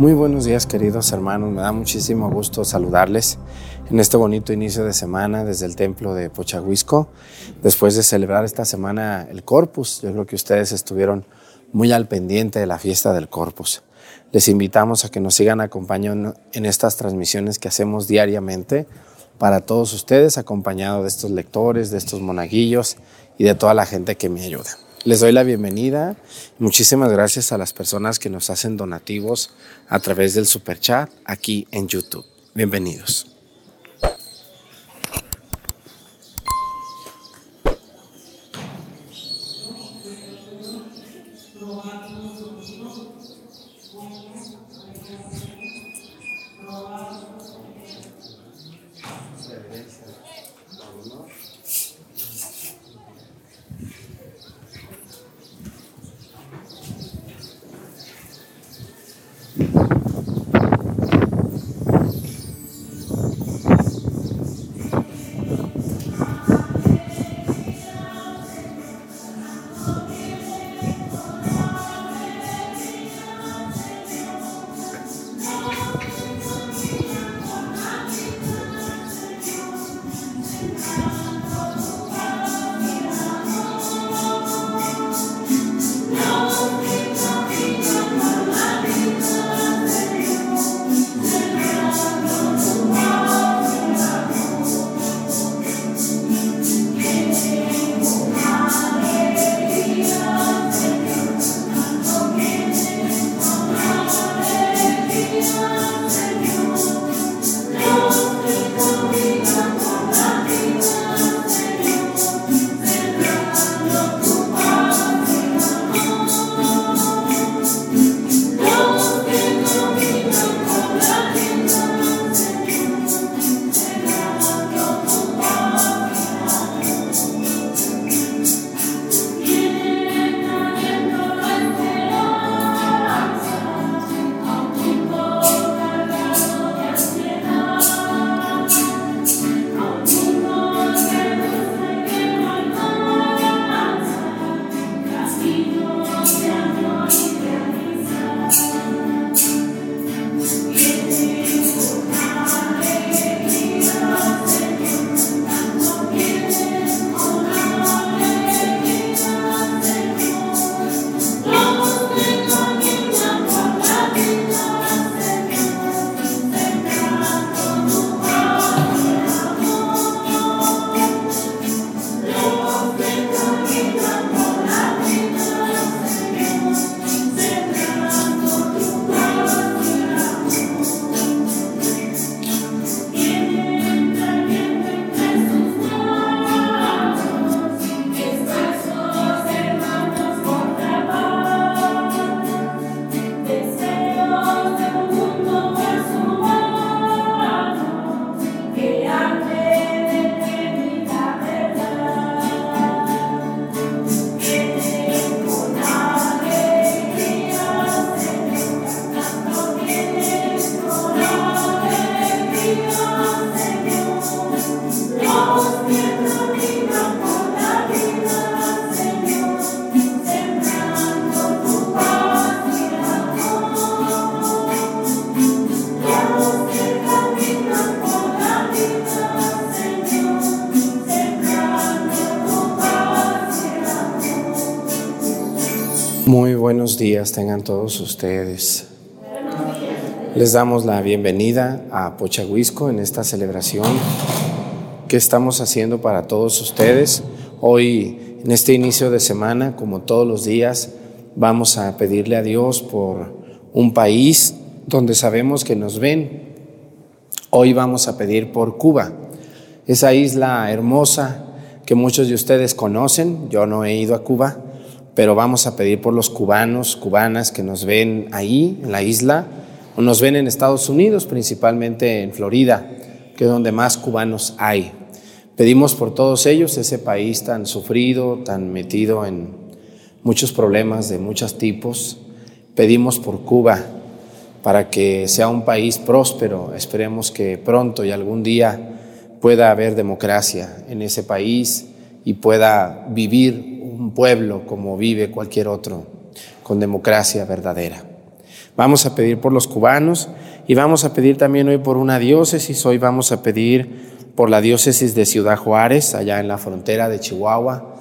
Muy buenos días queridos hermanos, me da muchísimo gusto saludarles en este bonito inicio de semana desde el templo de Pochahuisco, después de celebrar esta semana el Corpus. Yo creo que ustedes estuvieron muy al pendiente de la fiesta del Corpus. Les invitamos a que nos sigan acompañando en estas transmisiones que hacemos diariamente para todos ustedes, acompañado de estos lectores, de estos monaguillos y de toda la gente que me ayuda. Les doy la bienvenida. Muchísimas gracias a las personas que nos hacen donativos a través del super chat aquí en YouTube. Bienvenidos. Tengan todos ustedes. Les damos la bienvenida a Pochahuisco en esta celebración que estamos haciendo para todos ustedes. Hoy, en este inicio de semana, como todos los días, vamos a pedirle a Dios por un país donde sabemos que nos ven. Hoy vamos a pedir por Cuba, esa isla hermosa que muchos de ustedes conocen. Yo no he ido a Cuba pero vamos a pedir por los cubanos, cubanas que nos ven ahí, en la isla, o nos ven en Estados Unidos, principalmente en Florida, que es donde más cubanos hay. Pedimos por todos ellos, ese país tan sufrido, tan metido en muchos problemas de muchos tipos. Pedimos por Cuba para que sea un país próspero. Esperemos que pronto y algún día pueda haber democracia en ese país y pueda vivir un pueblo como vive cualquier otro, con democracia verdadera. Vamos a pedir por los cubanos y vamos a pedir también hoy por una diócesis. Hoy vamos a pedir por la diócesis de Ciudad Juárez, allá en la frontera de Chihuahua.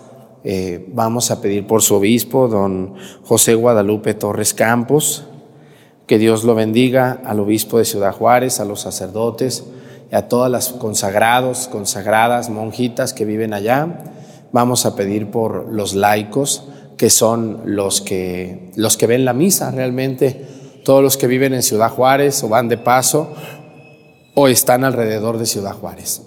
Eh, vamos a pedir por su obispo, don José Guadalupe Torres Campos. Que Dios lo bendiga al obispo de Ciudad Juárez, a los sacerdotes y a todas las consagrados, consagradas, monjitas que viven allá. Vamos a pedir por los laicos, que son los que, los que ven la misa realmente, todos los que viven en Ciudad Juárez o van de paso o están alrededor de Ciudad Juárez.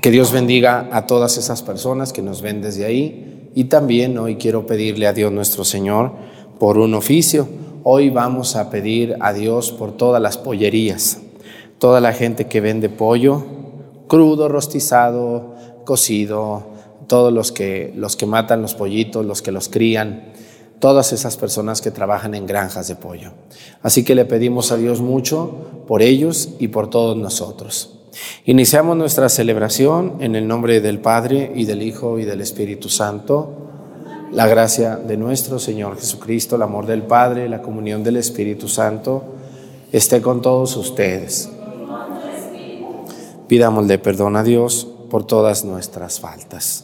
Que Dios bendiga a todas esas personas que nos ven desde ahí y también hoy quiero pedirle a Dios nuestro Señor por un oficio. Hoy vamos a pedir a Dios por todas las pollerías, toda la gente que vende pollo, crudo, rostizado, cocido, todos los que, los que matan los pollitos, los que los crían, todas esas personas que trabajan en granjas de pollo. Así que le pedimos a Dios mucho por ellos y por todos nosotros. Iniciamos nuestra celebración en el nombre del Padre y del Hijo y del Espíritu Santo. La gracia de nuestro Señor Jesucristo, el amor del Padre, la comunión del Espíritu Santo esté con todos ustedes. Pidámosle perdón a Dios por todas nuestras faltas.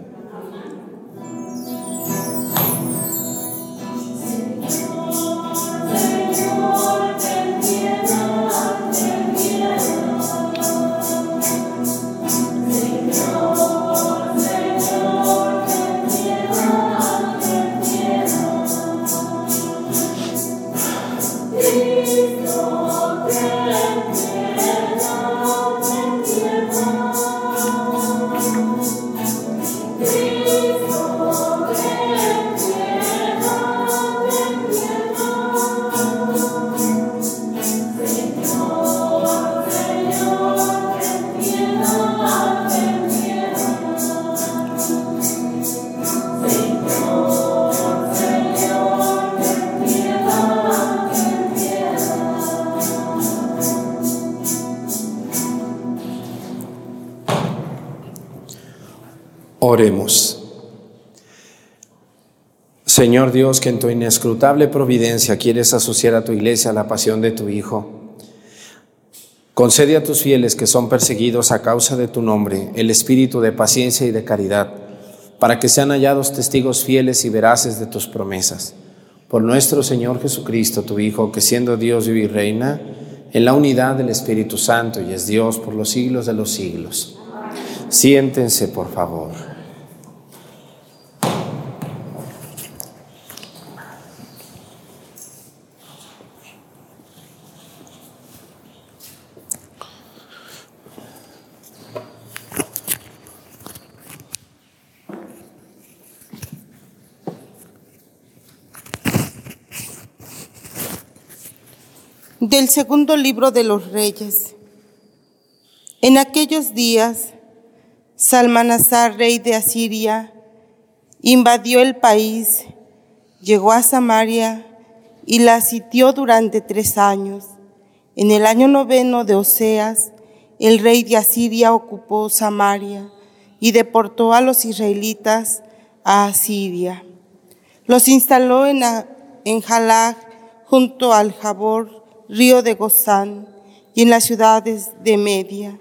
Señor Dios, que en tu inescrutable providencia quieres asociar a tu iglesia la pasión de tu Hijo, concede a tus fieles que son perseguidos a causa de tu nombre el espíritu de paciencia y de caridad, para que sean hallados testigos fieles y veraces de tus promesas. Por nuestro Señor Jesucristo, tu Hijo, que siendo Dios vive y reina en la unidad del Espíritu Santo y es Dios por los siglos de los siglos. Siéntense, por favor. Del segundo libro de los reyes. En aquellos días, Salmanasar, rey de Asiria, invadió el país, llegó a Samaria y la sitió durante tres años. En el año noveno de Oseas, el rey de Asiria ocupó Samaria y deportó a los israelitas a Asiria. Los instaló en, en junto al Jabor, río de Gozán y en las ciudades de Media.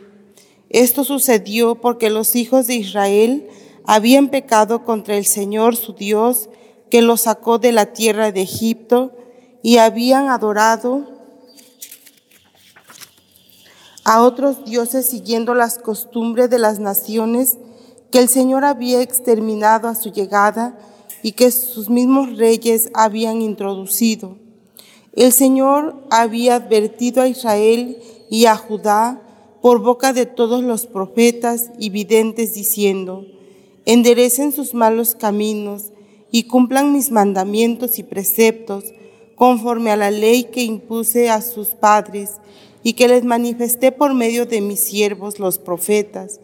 Esto sucedió porque los hijos de Israel habían pecado contra el Señor su Dios, que los sacó de la tierra de Egipto, y habían adorado a otros dioses siguiendo las costumbres de las naciones que el Señor había exterminado a su llegada y que sus mismos reyes habían introducido. El Señor había advertido a Israel y a Judá por boca de todos los profetas y videntes diciendo, enderecen sus malos caminos y cumplan mis mandamientos y preceptos conforme a la ley que impuse a sus padres y que les manifesté por medio de mis siervos los profetas.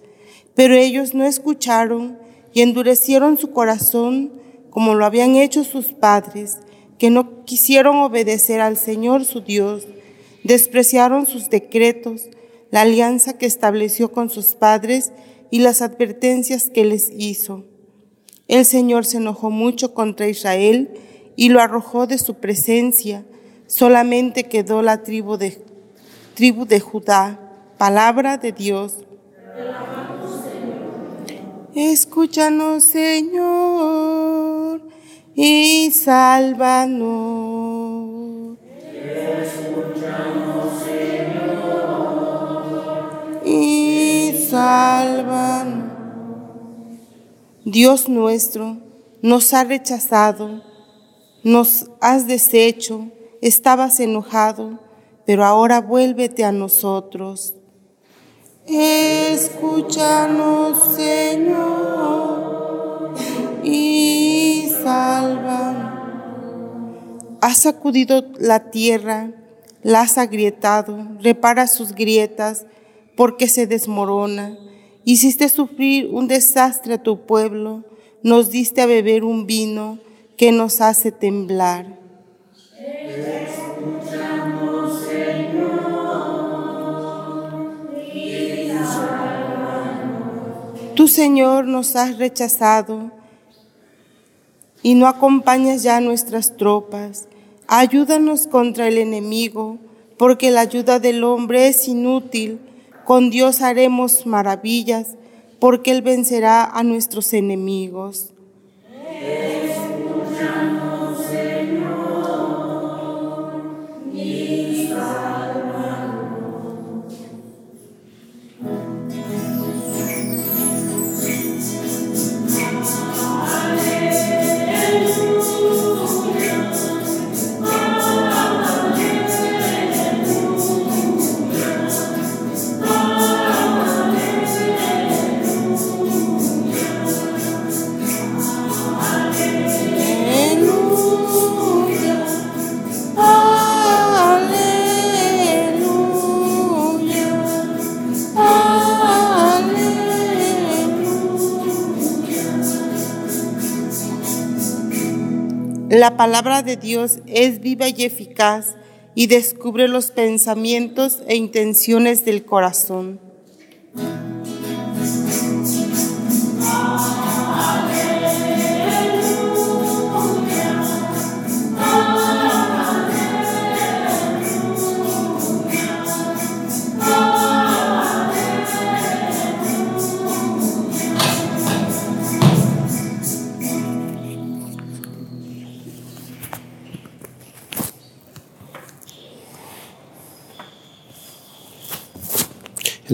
Pero ellos no escucharon y endurecieron su corazón como lo habían hecho sus padres, que no quisieron obedecer al Señor su Dios, despreciaron sus decretos, la alianza que estableció con sus padres y las advertencias que les hizo. El Señor se enojó mucho contra Israel y lo arrojó de su presencia. Solamente quedó la tribu de, tribu de Judá. Palabra de Dios. Escúchanos, Señor, y sálvanos. Escúchanos, Señor, y sálvanos. Dios nuestro, nos ha rechazado, nos has deshecho, estabas enojado, pero ahora vuélvete a nosotros. Escúchanos, Señor, y sálvanos. Has sacudido la tierra, la has agrietado, repara sus grietas, porque se desmorona Hiciste sufrir un desastre a tu pueblo, nos diste a beber un vino que nos hace temblar. Tú, Señor, nos has rechazado y no acompañas ya nuestras tropas. Ayúdanos contra el enemigo, porque la ayuda del hombre es inútil con Dios haremos maravillas, porque Él vencerá a nuestros enemigos. La palabra de Dios es viva y eficaz y descubre los pensamientos e intenciones del corazón.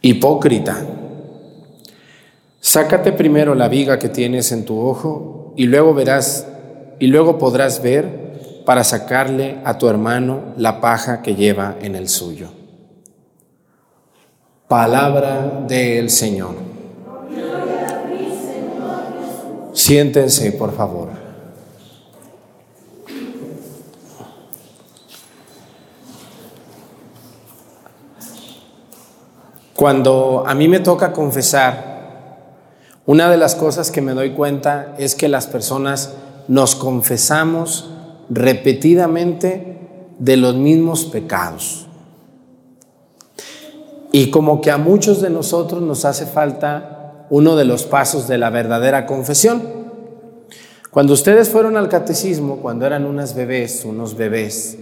Hipócrita, sácate primero la viga que tienes en tu ojo y luego verás y luego podrás ver para sacarle a tu hermano la paja que lleva en el suyo. Palabra del Señor. Siéntense, por favor. Cuando a mí me toca confesar Una de las cosas que me doy cuenta es que las personas nos confesamos repetidamente de los mismos pecados. Y como que a muchos de nosotros nos hace falta uno de los pasos de la verdadera confesión. Cuando ustedes fueron al catecismo, cuando eran unas bebés, unos bebés,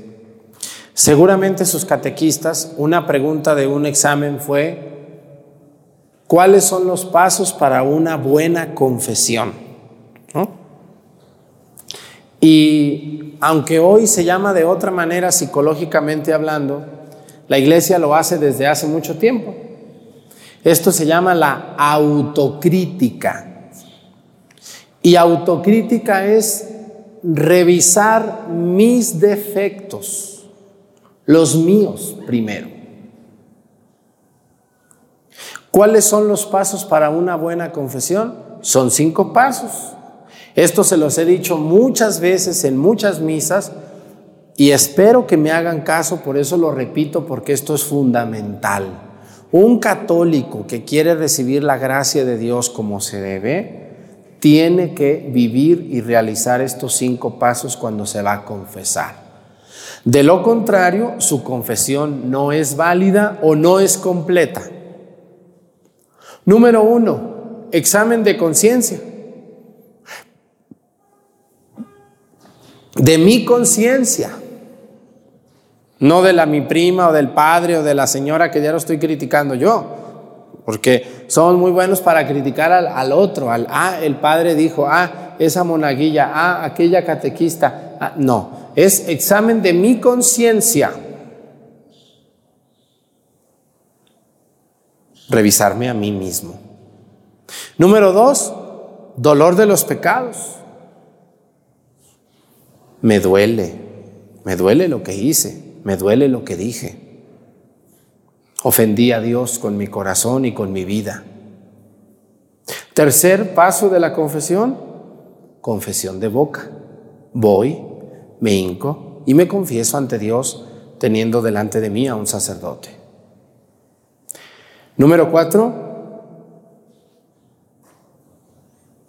seguramente sus catequistas, una pregunta de un examen fue, ¿cuáles son los pasos para una buena confesión? Y aunque hoy se llama de otra manera psicológicamente hablando, la iglesia lo hace desde hace mucho tiempo. Esto se llama la autocrítica. Y autocrítica es revisar mis defectos, los míos primero. ¿Cuáles son los pasos para una buena confesión? Son cinco pasos. Esto se los he dicho muchas veces en muchas misas y espero que me hagan caso, por eso lo repito, porque esto es fundamental. Un católico que quiere recibir la gracia de Dios como se debe, tiene que vivir y realizar estos cinco pasos cuando se va a confesar. De lo contrario, su confesión no es válida o no es completa. Número uno, examen de conciencia. De mi conciencia. No de la mi prima o del padre o de la señora que ya lo estoy criticando yo. Porque somos muy buenos para criticar al, otro, al, ah, el padre dijo, ah, esa monaguilla, ah, aquella catequista. Ah, no, es examen de mi conciencia. Revisarme a mí mismo. Número dos, dolor de los pecados. Me duele, me duele lo que hice me duele lo que dije. Ofendí a Dios con mi corazón y con mi vida. Tercer paso de la confesión, confesión de boca. Voy, me hinco y me confieso ante Dios teniendo delante de mí a un sacerdote. Número cuatro,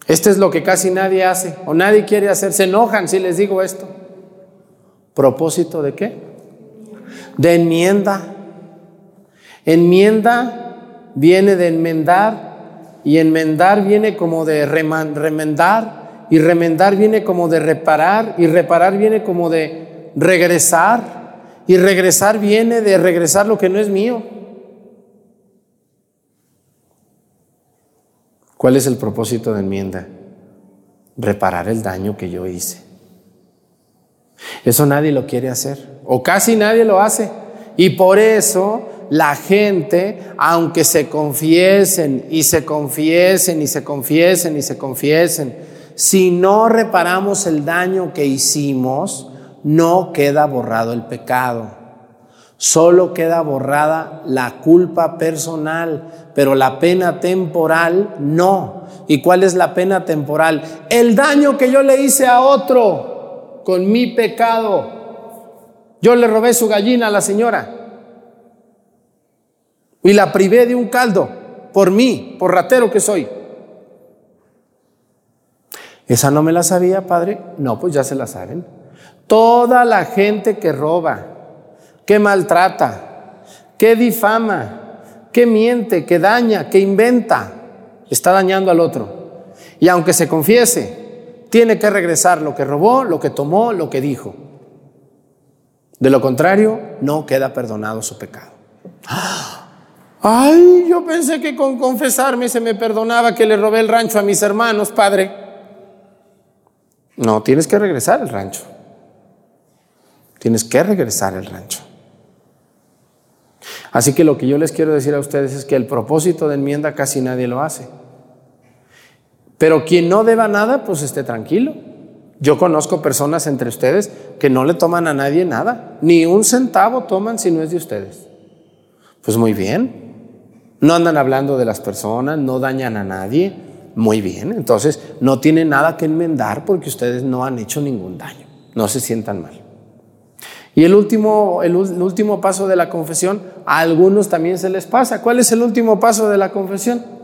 este es lo que casi nadie hace o nadie quiere hacer. Se enojan si les digo esto. ¿Propósito de qué? de enmienda. Enmienda viene de enmendar y enmendar viene como de remendar y remendar viene como de reparar y reparar viene como de regresar y regresar viene de regresar lo que no es mío. ¿Cuál es el propósito de enmienda? Reparar el daño que yo hice. Eso nadie lo quiere hacer, o casi nadie lo hace. Y por eso la gente, aunque se confiesen y se confiesen y se confiesen y se confiesen, si no reparamos el daño que hicimos, no queda borrado el pecado. Solo queda borrada la culpa personal, pero la pena temporal no. ¿Y cuál es la pena temporal? El daño que yo le hice a otro con mi pecado. Yo le robé su gallina a la señora y la privé de un caldo por mí, por ratero que soy. ¿Esa no me la sabía, padre? No, pues ya se la saben. Toda la gente que roba, que maltrata, que difama, que miente, que daña, que inventa, está dañando al otro. Y aunque se confiese, tiene que regresar lo que robó, lo que tomó, lo que dijo. De lo contrario, no queda perdonado su pecado. Ay, yo pensé que con confesarme se me perdonaba que le robé el rancho a mis hermanos, padre. No, tienes que regresar el rancho. Tienes que regresar el rancho. Así que lo que yo les quiero decir a ustedes es que el propósito de enmienda casi nadie lo hace. Pero quien no deba nada, pues esté tranquilo. Yo conozco personas entre ustedes que no le toman a nadie nada, ni un centavo toman si no es de ustedes. Pues muy bien. No andan hablando de las personas, no dañan a nadie. Muy bien. Entonces no tienen nada que enmendar porque ustedes no han hecho ningún daño. No se sientan mal. Y el último, el último paso de la confesión, a algunos también se les pasa. ¿Cuál es el último paso de la confesión?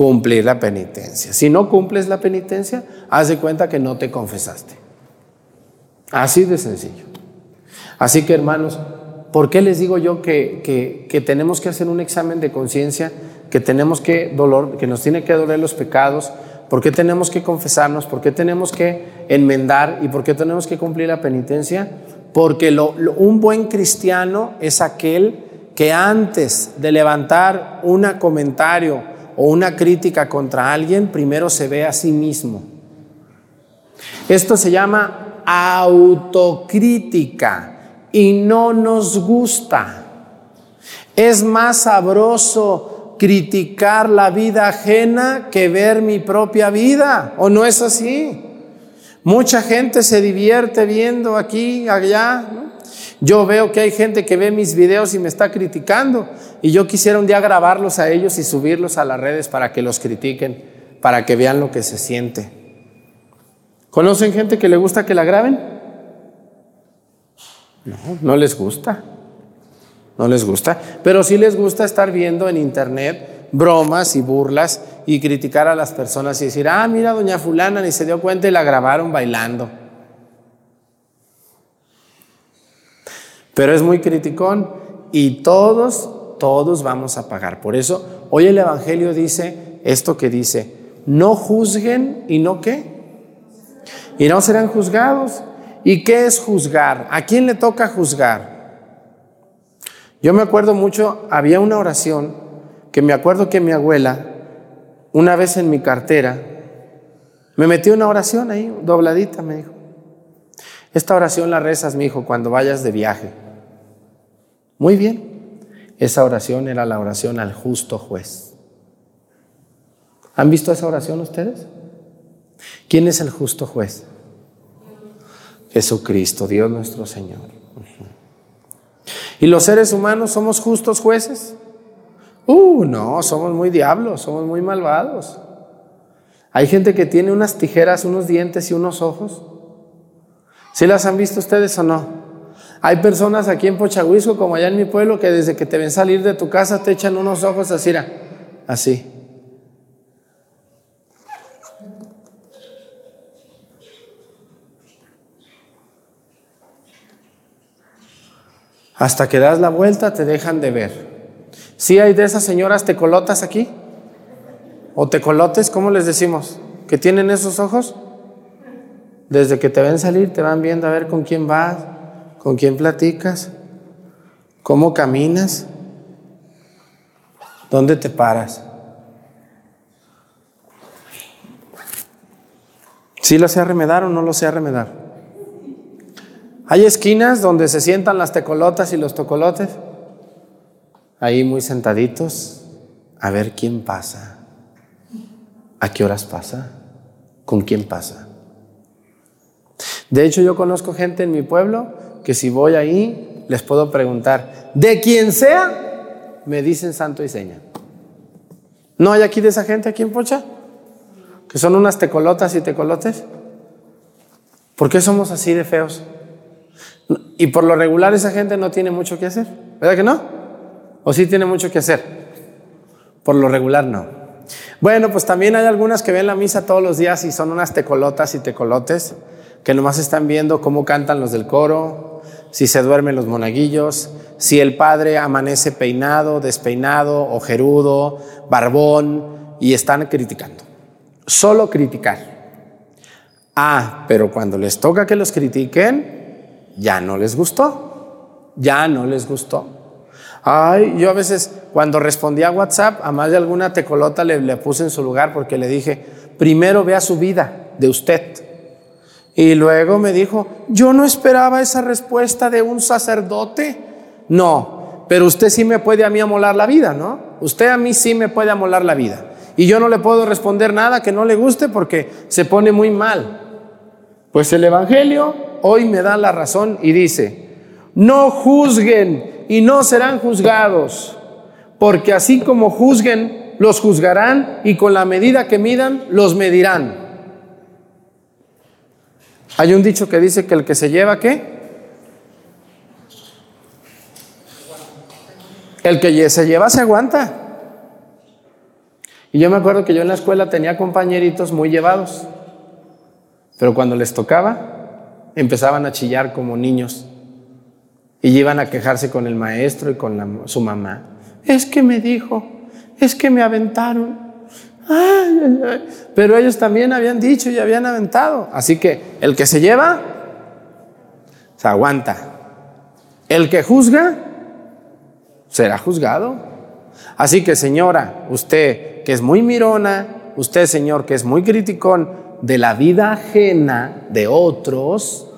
cumplir la penitencia. Si no cumples la penitencia, haz de cuenta que no te confesaste. Así de sencillo. Así que hermanos, ¿por qué les digo yo que, que, tenemos que hacer un examen de conciencia, que tenemos que dolor, que nos tiene que doler los pecados? ¿Por qué tenemos que confesarnos? ¿Por qué tenemos que enmendar? ¿Y por qué tenemos que cumplir la penitencia? Porque un buen cristiano es aquel que antes de levantar un comentario o una crítica contra alguien, primero se ve a sí mismo. Esto se llama autocrítica y no nos gusta. Es más sabroso criticar la vida ajena que ver mi propia vida, ¿o no es así? Mucha gente se divierte viendo aquí, allá. Yo veo que hay gente que ve mis videos y me está criticando y yo quisiera un día grabarlos a ellos y subirlos a las redes para que los critiquen, para que vean lo que se siente. ¿Conocen gente que le gusta que la graben? No, no les gusta. No les gusta. Pero sí les gusta estar viendo en internet bromas y burlas y criticar a las personas y decir, ah, mira, doña fulana ni se dio cuenta y la grabaron bailando. Pero es muy criticón y todos, todos vamos a pagar. Por eso hoy el Evangelio dice esto que dice, no juzguen y no qué. Y no serán juzgados. ¿Y qué es juzgar? ¿A quién le toca juzgar? Yo me acuerdo mucho, había una oración que me acuerdo que mi abuela, una vez en mi cartera, me metió una oración ahí, dobladita, me dijo. Esta oración la rezas, mi hijo, cuando vayas de viaje. Muy bien. Esa oración era la oración al justo juez. ¿Han visto esa oración ustedes? ¿Quién es el justo juez? Jesucristo, Dios nuestro Señor. ¿Y los seres humanos somos justos jueces? Uh, no, somos muy diablos, somos muy malvados. Hay gente que tiene unas tijeras, unos dientes y unos ojos ¿Sí las han visto ustedes o no? Hay personas aquí en Pochahuisco, como allá en mi pueblo, que desde que te ven salir de tu casa te echan unos ojos así, así. Hasta que das la vuelta te dejan de ver. ¿Sí hay de esas señoras tecolotas aquí? ¿O tecolotes? ¿Cómo les decimos? ¿Que tienen esos ojos? Desde que te ven salir, te van viendo a ver con quién vas, con quién platicas, cómo caminas, dónde te paras. ¿Sí lo sé arremedar o no lo sé arremedar? Hay esquinas donde se sientan las tecolotas y los tocolotes, ahí muy sentaditos, a ver quién pasa, a qué horas pasa, con quién pasa. De hecho, yo conozco gente en mi pueblo que si voy ahí, les puedo preguntar, de quien sea, me dicen santo y seña. ¿No hay aquí de esa gente aquí en Pocha? Que son unas tecolotas y tecolotes. ¿Por qué somos así de feos? Y por lo regular esa gente no tiene mucho que hacer, ¿verdad que no? ¿O sí tiene mucho que hacer? Por lo regular no. Bueno, pues también hay algunas que ven la misa todos los días y son unas tecolotas y tecolotes que nomás están viendo cómo cantan los del coro, si se duermen los monaguillos, si el padre amanece peinado, despeinado, ojerudo, barbón, y están criticando. Solo criticar. Ah, pero cuando les toca que los critiquen, ya no les gustó. Ya no les gustó. Ay, yo a veces cuando respondí a WhatsApp, a más de alguna tecolota le, le puse en su lugar porque le dije, primero vea su vida de usted y luego me dijo, yo no esperaba esa respuesta de un sacerdote. No, pero usted sí me puede a mí amolar la vida, ¿no? Usted a mí sí me puede amolar la vida. Y yo no le puedo responder nada que no le guste porque se pone muy mal. Pues el Evangelio hoy me da la razón y dice, no juzguen y no serán juzgados, porque así como juzguen, los juzgarán y con la medida que midan, los medirán. Hay un dicho que dice que el que se lleva, ¿qué? El que se lleva se aguanta. Y yo me acuerdo que yo en la escuela tenía compañeritos muy llevados, pero cuando les tocaba, empezaban a chillar como niños y iban a quejarse con el maestro y con su mamá. Es que me dijo, es que me aventaron. Pero ellos también habían dicho y habían aventado. Así que el que se lleva, se aguanta. El que juzga, será juzgado. Así que señora, usted que es muy mirona, usted señor que es muy criticón de la vida ajena de otros,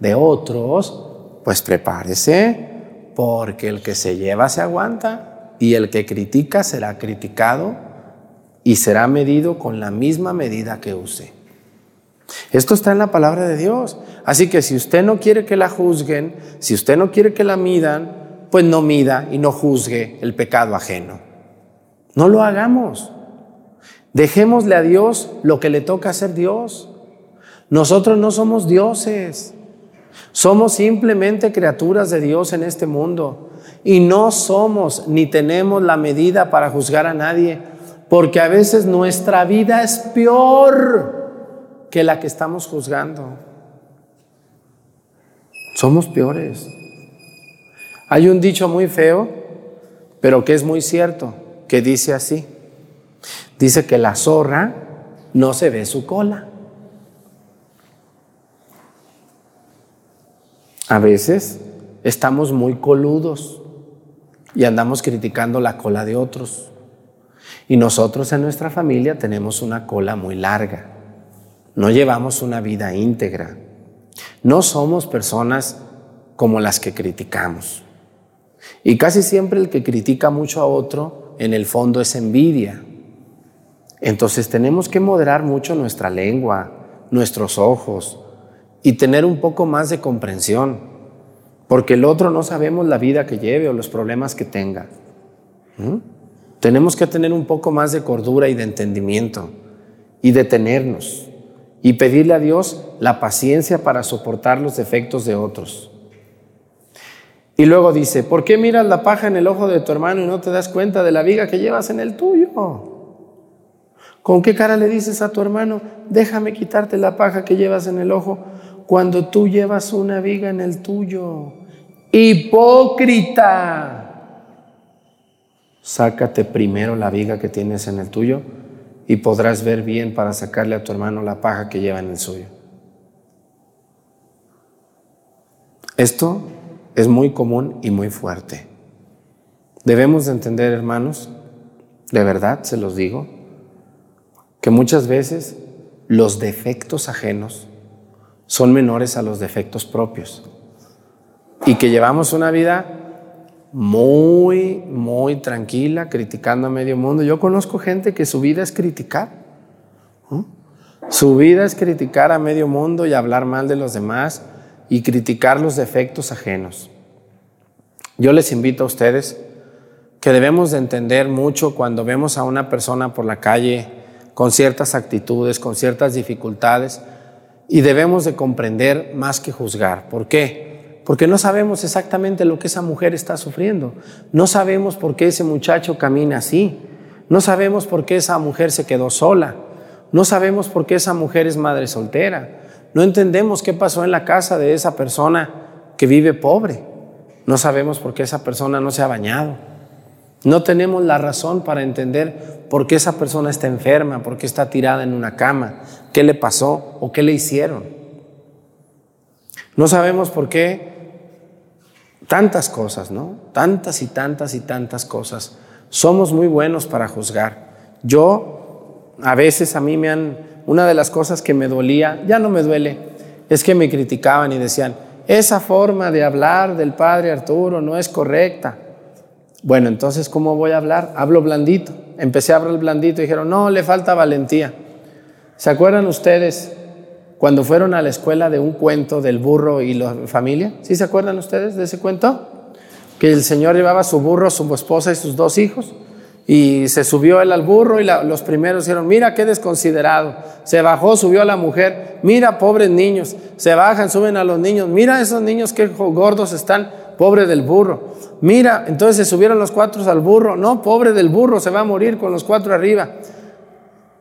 de otros, pues prepárese, porque el que se lleva se aguanta y el que critica será criticado y será medido con la misma medida que use. Esto está en la palabra de Dios. Así que si usted no quiere que la juzguen, si usted no quiere que la midan, pues no mida y no juzgue el pecado ajeno. No lo hagamos. Dejémosle a Dios lo que le toca hacer Dios. Nosotros no somos dioses. Somos simplemente criaturas de Dios en este mundo. Y no somos ni tenemos la medida para juzgar a nadie. Porque a veces nuestra vida es peor que la que estamos juzgando. Somos peores. Hay un dicho muy feo, pero que es muy cierto, que dice así. Dice que la zorra no se ve su cola. A veces estamos muy coludos y andamos criticando la cola de otros. Y nosotros en nuestra familia tenemos una cola muy larga. No llevamos una vida íntegra. No somos personas como las que criticamos. Y casi siempre el que critica mucho a otro, en el fondo es envidia. Entonces tenemos que moderar mucho nuestra lengua, nuestros ojos y tener un poco más de comprensión, porque el otro no sabemos la vida que lleve o los problemas que tenga. Tenemos que tener un poco más de cordura y de entendimiento y detenernos y pedirle a Dios la paciencia para soportar los defectos de otros. Y luego dice, ¿por qué miras la paja en el ojo de tu hermano y no te das cuenta de la viga que llevas en el tuyo? ¿Con qué cara le dices a tu hermano, déjame quitarte la paja que llevas en el ojo cuando tú llevas una viga en el tuyo? Hipócrita. Sácate primero la viga que tienes en el tuyo y podrás ver bien para sacarle a tu hermano la paja que lleva en el suyo. Esto es muy común y muy fuerte. Debemos de entender, hermanos, de verdad se los digo, que muchas veces los defectos ajenos son menores a los defectos propios y que llevamos una vida muy, muy tranquila, criticando a medio mundo. Yo conozco gente que su vida es criticar. Su vida es criticar a medio mundo y hablar mal de los demás y criticar los defectos ajenos. Yo les invito a ustedes que debemos de entender mucho cuando vemos a una persona por la calle con ciertas actitudes, con ciertas dificultades, y debemos de comprender más que juzgar. ¿Por qué? Porque no sabemos exactamente lo que esa mujer está sufriendo. No sabemos por qué ese muchacho camina así. No sabemos por qué esa mujer se quedó sola. No sabemos por qué esa mujer es madre soltera. No entendemos qué pasó en la casa de esa persona que vive pobre. No sabemos por qué esa persona no se ha bañado. No tenemos la razón para entender por qué esa persona está enferma, por qué está tirada en una cama, qué le pasó o qué le hicieron. No sabemos por qué tantas cosas, ¿no? Tantas y tantas y tantas cosas. Somos muy buenos para juzgar. Yo, a veces a mí me han una de las cosas que me dolía, ya no me duele, es que me criticaban y decían, esa forma de hablar del padre Arturo no es correcta. Bueno, entonces, ¿cómo voy a hablar? Hablo blandito. Empecé a hablar blandito y dijeron, no, le falta valentía. ¿Se acuerdan ustedes cuando fueron a la escuela de un cuento del burro y la familia? ¿Sí se acuerdan ustedes de ese cuento? Que el señor llevaba su burro, su esposa y sus dos hijos. Y se subió él al burro y los primeros dijeron, mira qué desconsiderado. Se bajó, subió a la mujer, mira pobres niños. Se bajan, suben a los niños, mira esos niños qué gordos están, pobre del burro. Mira, entonces se subieron los cuatro al burro, no, pobre del burro, se va a morir con los cuatro arriba.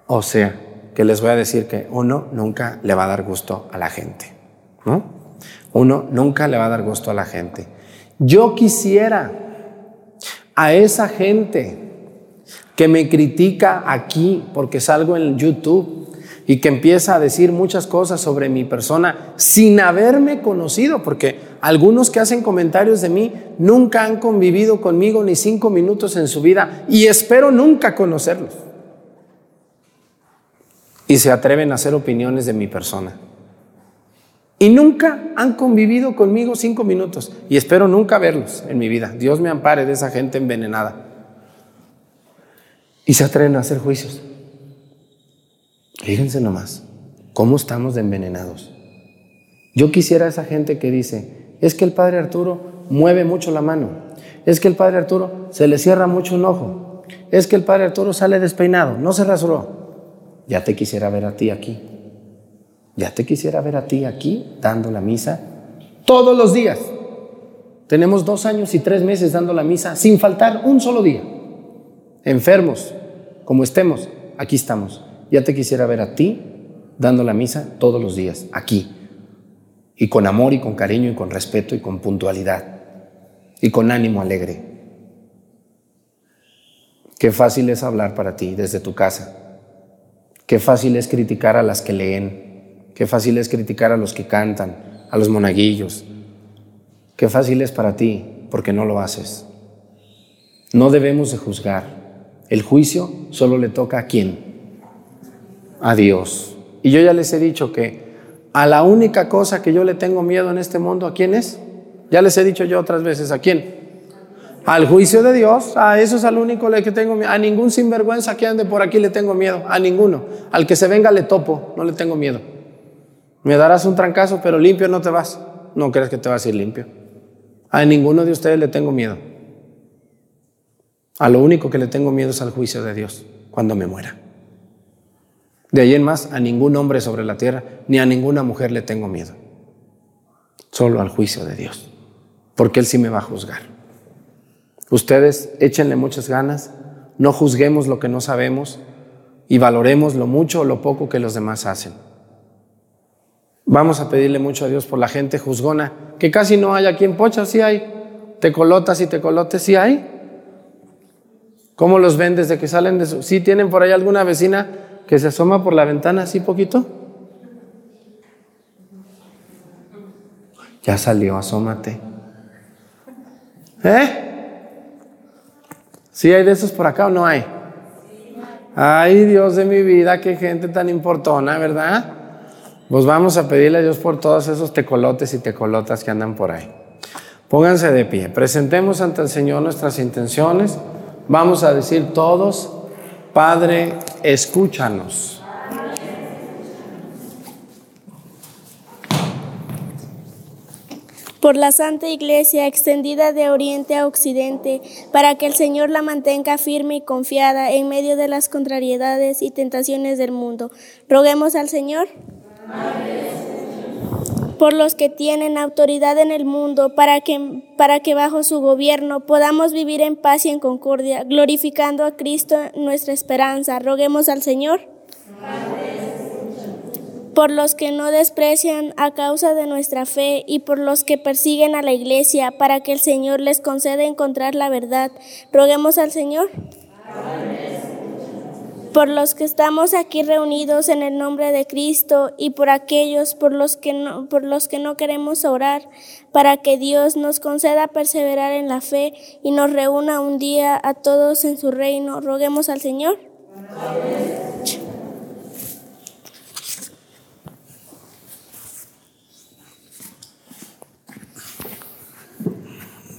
O sea, que les voy a decir que uno nunca le va a dar gusto a la gente, ¿no? Uno nunca le va a dar gusto a la gente. Yo quisiera a esa gente que me critica aquí porque salgo en YouTube y que empieza a decir muchas cosas sobre mi persona sin haberme conocido, porque algunos que hacen comentarios de mí nunca han convivido conmigo ni cinco minutos en su vida y espero nunca conocerlos. Y se atreven a hacer opiniones de mi persona. Y nunca han convivido conmigo cinco minutos y espero nunca verlos en mi vida. Dios me ampare de esa gente envenenada. Y se atreven a hacer juicios. Fíjense nomás, ¿cómo estamos envenenados? Yo quisiera a esa gente que dice, es que el padre Arturo mueve mucho la mano, es que el padre Arturo se le cierra mucho un ojo, es que el padre Arturo sale despeinado, no se rasuró. Ya te quisiera ver a ti aquí, ya te quisiera ver a ti aquí dando la misa todos los días. Tenemos dos años y tres meses dando la misa sin faltar un solo día. Enfermos, como estemos, aquí estamos. Ya te quisiera ver a ti dando la misa todos los días, aquí. Y con amor y con cariño y con respeto y con puntualidad. Y con ánimo alegre. Qué fácil es hablar para ti desde tu casa. Qué fácil es criticar a las que leen. Qué fácil es criticar a los que cantan, a los monaguillos. Qué fácil es para ti porque no lo haces. No debemos de juzgar. El juicio solo le toca a quién? A Dios. Y yo ya les he dicho que a la única cosa que yo le tengo miedo en este mundo, ¿a quién es? Ya les he dicho yo otras veces, ¿a quién? Al juicio de Dios, a eso es al único que tengo miedo. A ningún sinvergüenza que ande por aquí le tengo miedo, a ninguno. Al que se venga le topo, no le tengo miedo. Me darás un trancazo, pero limpio no te vas. No crees que te vas a ir limpio. A ninguno de ustedes le tengo miedo. A lo único que le tengo miedo es al juicio de Dios cuando me muera. De ahí en más, a ningún hombre sobre la tierra, ni a ninguna mujer le tengo miedo. Solo al juicio de Dios, porque Él sí me va a juzgar. Ustedes échenle muchas ganas, no juzguemos lo que no sabemos y valoremos lo mucho o lo poco que los demás hacen. Vamos a pedirle mucho a Dios por la gente juzgona, que casi no hay aquí en Pocha, sí hay. Tecolotas y tecolotes, sí hay. ¿Cómo los ven desde que salen de su... ¿Sí tienen por ahí alguna vecina que se asoma por la ventana así poquito? Ya salió, asómate. ¿Eh? ¿Sí hay de esos por acá o no hay? Ay, Dios de mi vida, qué gente tan importona, ¿verdad? Pues vamos a pedirle a Dios por todos esos tecolotes y tecolotas que andan por ahí. Pónganse de pie, presentemos ante el Señor nuestras intenciones. Vamos a decir todos, Padre, escúchanos. por la Santa Iglesia extendida de oriente a occidente, para que el Señor la mantenga firme y confiada en medio de las contrariedades y tentaciones del mundo. Roguemos al Señor. Por los que tienen autoridad en el mundo, para que, para que bajo su gobierno podamos vivir en paz y en concordia, glorificando a Cristo nuestra esperanza. Roguemos al Señor por los que no desprecian a causa de nuestra fe y por los que persiguen a la iglesia, para que el Señor les conceda encontrar la verdad. Roguemos al Señor. Por los que estamos aquí reunidos en el nombre de Cristo y por aquellos por los que no, por los que no queremos orar, para que Dios nos conceda perseverar en la fe y nos reúna un día a todos en su reino. Roguemos al Señor.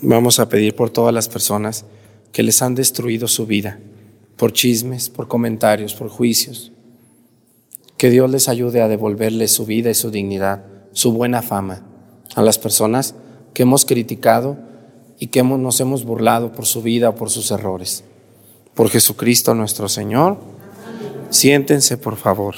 Vamos a pedir por todas las personas que les han destruido su vida, por chismes, por comentarios, por juicios. Que Dios les ayude a devolverles su vida y su dignidad, su buena fama a las personas que hemos criticado y que nos hemos burlado por su vida o por sus errores. Por Jesucristo nuestro Señor. Siéntense, por favor.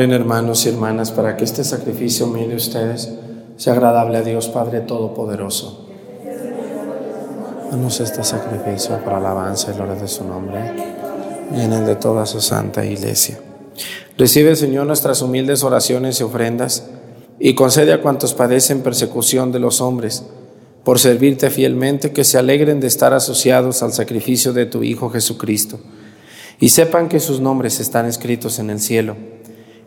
Hermanos y hermanas para que este sacrificio mío de ustedes sea agradable a Dios Padre Todopoderoso. Danos este sacrificio para alabanza y gloria de su nombre y en el de toda su santa iglesia. Recibe, Señor, nuestras humildes oraciones y ofrendas y concede a cuantos padecen persecución de los hombres, por servirte fielmente, que se alegren de estar asociados al sacrificio de tu Hijo Jesucristo y sepan que sus nombres están escritos en el cielo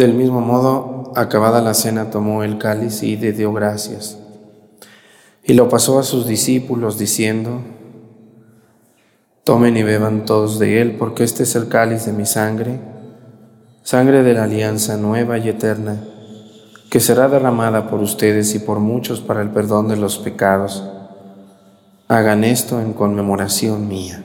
Del mismo modo, acabada la cena, tomó el cáliz y le dio gracias. Y lo pasó a sus discípulos diciendo, Tomen y beban todos de él, porque este es el cáliz de mi sangre, sangre de la alianza nueva y eterna, que será derramada por ustedes y por muchos para el perdón de los pecados. Hagan esto en conmemoración mía.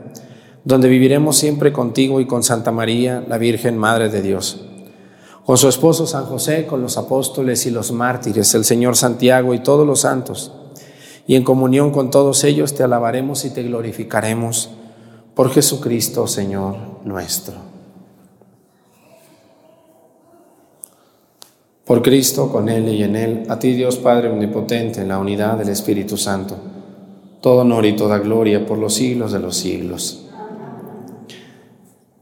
donde viviremos siempre contigo y con Santa María, la Virgen Madre de Dios. Con su esposo San José, con los apóstoles y los mártires, el Señor Santiago y todos los santos y en comunión con todos ellos te alabaremos y te glorificaremos por Jesucristo, Señor nuestro. Por Cristo, con Él y en Él, a ti Dios Padre Omnipotente, en la unidad del Espíritu Santo, todo honor y toda gloria por los siglos de los siglos.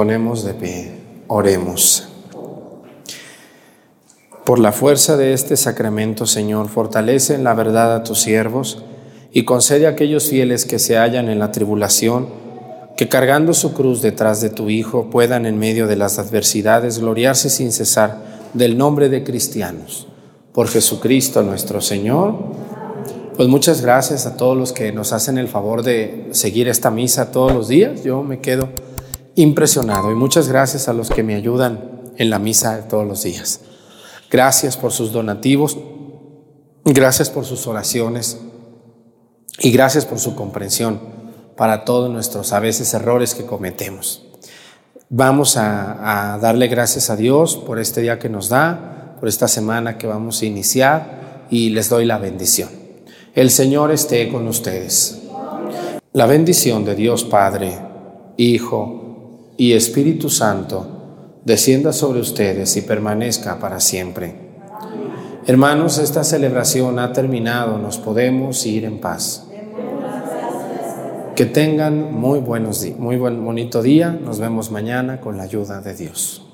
Ponemos de pie, oremos. Por la fuerza de este sacramento, Señor, fortalece en la verdad a tus siervos y concede a aquellos fieles que se hallan en la tribulación, que cargando su cruz detrás de tu Hijo puedan en medio de las adversidades gloriarse sin cesar del nombre de cristianos. Por Jesucristo nuestro Señor. Pues muchas gracias a todos los que nos hacen el favor de seguir esta misa todos los días. Yo me quedo impresionado y muchas gracias a los que me ayudan en la misa todos los días. Gracias por sus donativos, gracias por sus oraciones y gracias por su comprensión para todos nuestros a veces errores que cometemos. Vamos a, a, darle gracias a Dios por este día que nos da, por esta semana que vamos a iniciar y les doy la bendición. El Señor esté con ustedes. La bendición de Dios Padre, Hijo y Espíritu Santo descienda sobre ustedes y permanezca para siempre. Hermanos, esta celebración ha terminado, nos podemos ir en paz. Que tengan muy buenos días, muy buen bonito día. Nos vemos mañana con la ayuda de Dios.